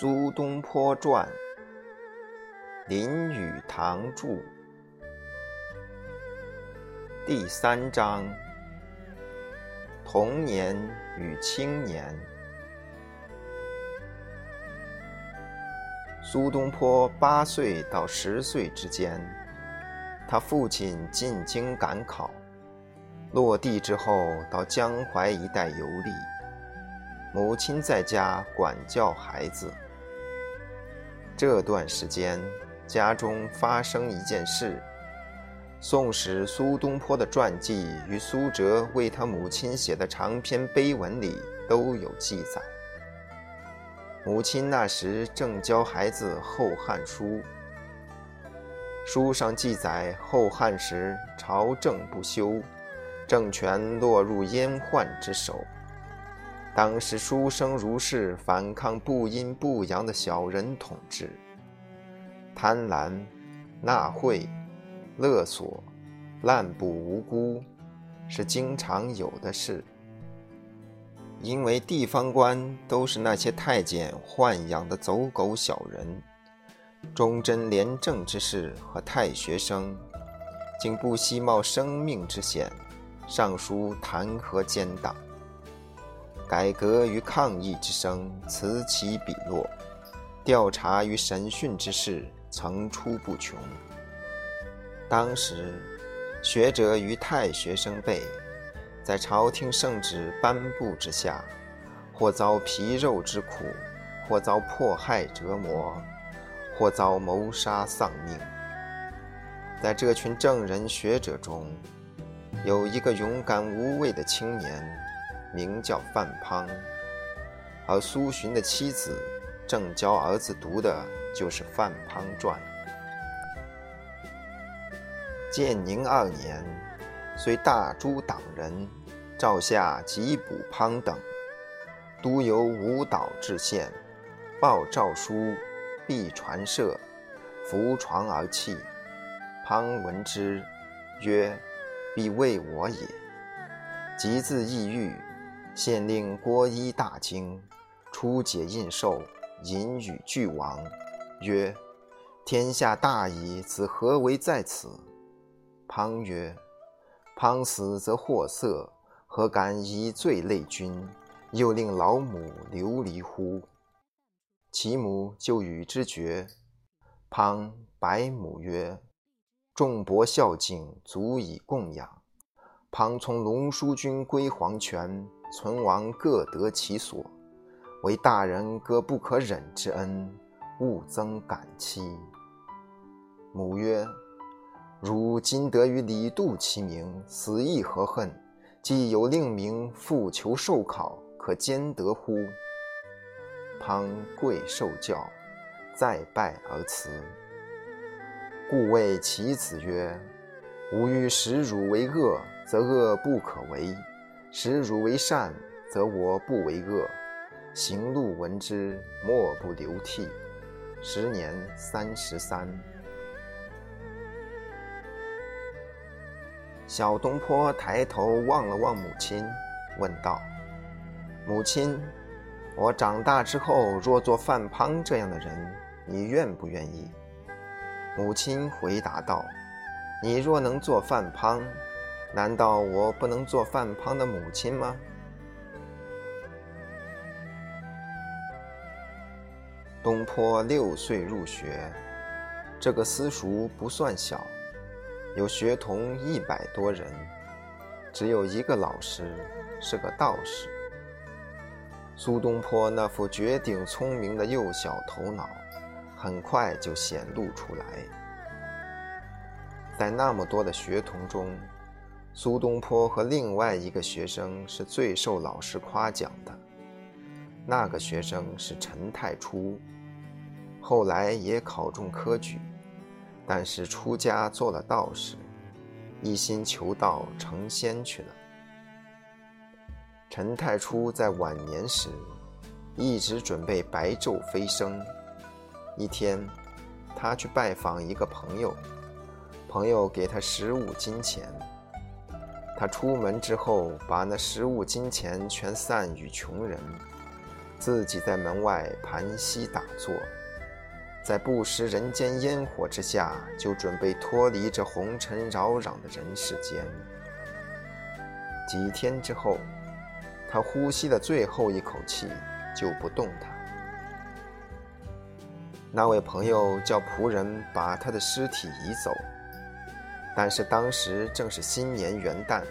苏东坡传，林语堂著，第三章：童年与青年。苏东坡八岁到十岁之间，他父亲进京赶考，落地之后到江淮一带游历。母亲在家管教孩子。这段时间，家中发生一件事，《宋史》苏东坡的传记与苏辙为他母亲写的长篇碑文里都有记载。母亲那时正教孩子《后汉书》，书上记载后汉时朝政不修，政权落入阉宦之手。当时书生如是反抗不阴不阳的小人统治，贪婪、纳贿、勒索、滥捕无辜，是经常有的事。因为地方官都是那些太监豢养的走狗小人，忠贞廉政之士和太学生，竟不惜冒生命之险，上书弹劾奸党。改革与抗议之声此起彼落，调查与审讯之事层出不穷。当时，学者与太学生辈，在朝廷圣旨颁布之下，或遭皮肉之苦，或遭迫害折磨，或遭谋杀丧命。在这群正人学者中，有一个勇敢无畏的青年。名叫范滂，而苏洵的妻子正教儿子读的就是《范滂传》。建宁二年，虽大诸党人，诏下缉捕滂等，都由吴导至县，报诏书，必传舍，扶床而泣。滂闻之，曰：“必为我也。”即自抑郁。县令郭一大惊，出解印绶，引语俱亡，曰：“天下大矣，子何为在此？”滂曰：“滂死则祸色，何敢以罪累君？又令老母流离乎？”其母就与之绝。滂白母曰：“众伯孝敬，足以供养。”庞从龙叔君归黄泉。存亡各得其所，为大人割不可忍之恩，勿增感戚。母曰：“汝今得与李杜齐名，死亦何恨？既有令名，复求受考，可兼得乎？”庞跪受教，再拜而辞。故谓其子曰：“吾欲使汝为恶，则恶不可为。”使汝为善，则我不为恶。行路闻之，莫不流涕。时年三十三。小东坡抬头望了望母亲，问道：“母亲，我长大之后若做范滂这样的人，你愿不愿意？”母亲回答道：“你若能做范滂。”难道我不能做范滂的母亲吗？东坡六岁入学，这个私塾不算小，有学童一百多人，只有一个老师，是个道士。苏东坡那副绝顶聪明的幼小头脑，很快就显露出来，在那么多的学童中。苏东坡和另外一个学生是最受老师夸奖的。那个学生是陈太初，后来也考中科举，但是出家做了道士，一心求道成仙去了。陈太初在晚年时，一直准备白昼飞升。一天，他去拜访一个朋友，朋友给他十五金钱。他出门之后，把那食物金钱全散与穷人，自己在门外盘膝打坐，在不食人间烟火之下，就准备脱离这红尘扰攘的人世间。几天之后，他呼吸的最后一口气就不动弹。那位朋友叫仆人把他的尸体移走，但是当时正是新年元旦，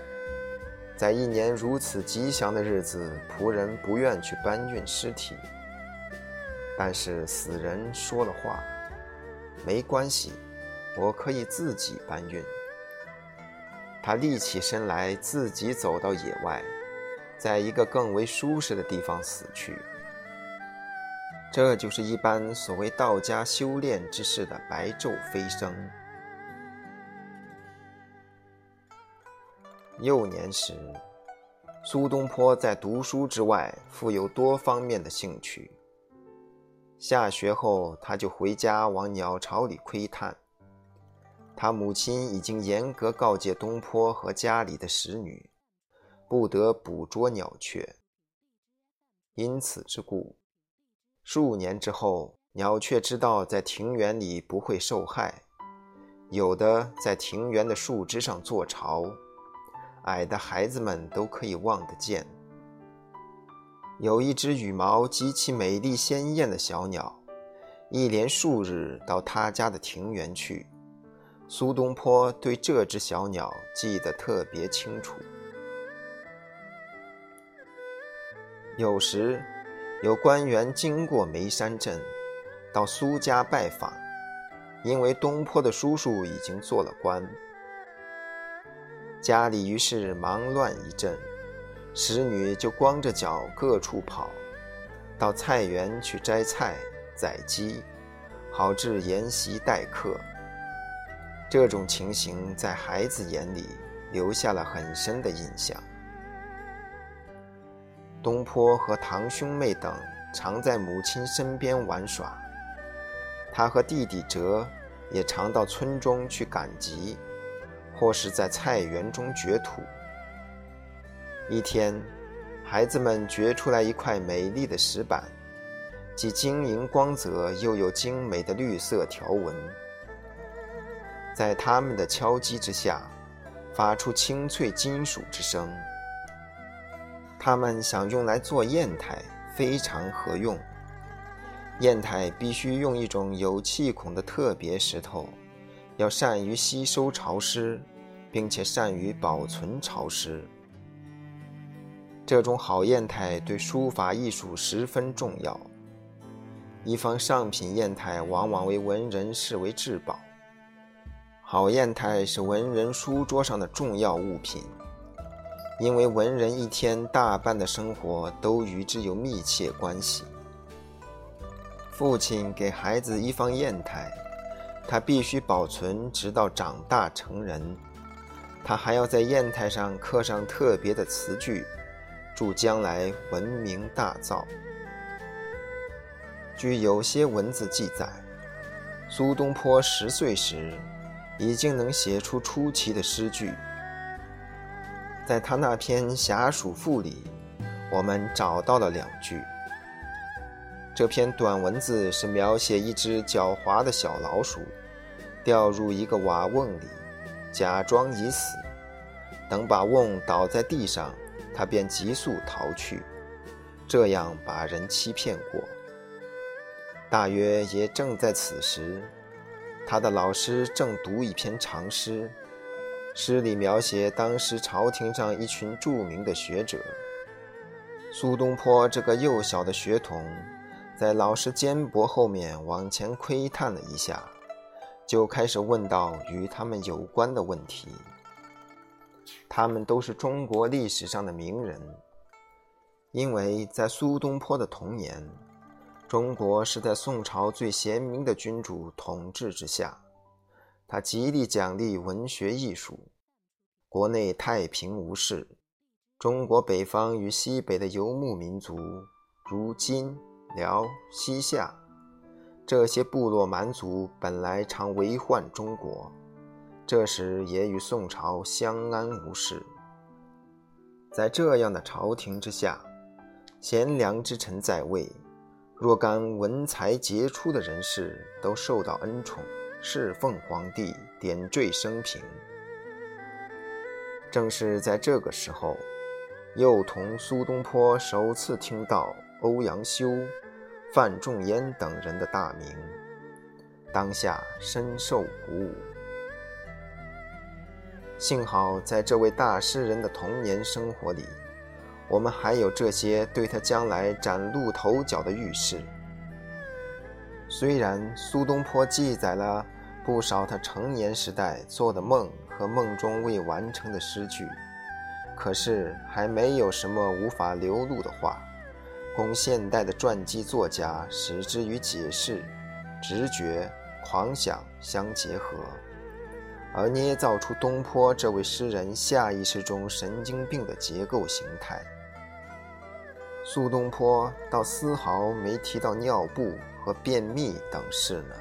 在一年如此吉祥的日子，仆人不愿去搬运尸体。但是死人说了话：“没关系，我可以自己搬运。”他立起身来，自己走到野外，在一个更为舒适的地方死去。这就是一般所谓道家修炼之士的白昼飞升。幼年时，苏东坡在读书之外，富有多方面的兴趣。下学后，他就回家往鸟巢里窥探。他母亲已经严格告诫东坡和家里的使女，不得捕捉鸟雀。因此之故。数年之后，鸟雀知道在庭园里不会受害，有的在庭园的树枝上做巢，矮的孩子们都可以望得见。有一只羽毛极其美丽鲜艳的小鸟，一连数日到他家的庭园去。苏东坡对这只小鸟记得特别清楚，有时。有官员经过眉山镇，到苏家拜访，因为东坡的叔叔已经做了官，家里于是忙乱一阵，使女就光着脚各处跑，到菜园去摘菜、宰鸡，好置筵席待客。这种情形在孩子眼里留下了很深的印象。东坡和堂兄妹等常在母亲身边玩耍，他和弟弟哲也常到村中去赶集，或是在菜园中掘土。一天，孩子们掘出来一块美丽的石板，既晶莹光泽，又有精美的绿色条纹，在他们的敲击之下，发出清脆金属之声。他们想用来做砚台，非常合用。砚台必须用一种有气孔的特别石头，要善于吸收潮湿，并且善于保存潮湿。这种好砚台对书法艺术十分重要。一方上品砚台往往为文人视为至宝。好砚台是文人书桌上的重要物品。因为文人一天大半的生活都与之有密切关系。父亲给孩子一方砚台，他必须保存直到长大成人。他还要在砚台上刻上特别的词句，祝将来闻名大噪。据有些文字记载，苏东坡十岁时，已经能写出出奇的诗句。在他那篇《侠鼠赋》里，我们找到了两句。这篇短文字是描写一只狡猾的小老鼠，掉入一个瓦瓮里，假装已死，等把瓮倒在地上，他便急速逃去，这样把人欺骗过。大约也正在此时，他的老师正读一篇长诗。诗里描写当时朝廷上一群著名的学者。苏东坡这个幼小的学童，在老师肩膊后面往前窥探了一下，就开始问到与他们有关的问题。他们都是中国历史上的名人，因为在苏东坡的童年，中国是在宋朝最贤明的君主统治之下。他极力奖励文学艺术，国内太平无事。中国北方与西北的游牧民族，如金、辽、西夏这些部落蛮族，本来常为患中国，这时也与宋朝相安无事。在这样的朝廷之下，贤良之臣在位，若干文才杰出的人士都受到恩宠，侍奉皇帝，点缀生平。正是在这个时候，幼童苏东坡首次听到欧阳修、范仲淹等人的大名，当下深受鼓舞。幸好在这位大诗人的童年生活里，我们还有这些对他将来崭露头角的预示。虽然苏东坡记载了不少他成年时代做的梦。和梦中未完成的诗句，可是还没有什么无法流露的话，供现代的传记作家使之与解释、直觉、狂想相结合，而捏造出东坡这位诗人下意识中神经病的结构形态。苏东坡倒丝毫没提到尿布和便秘等事呢。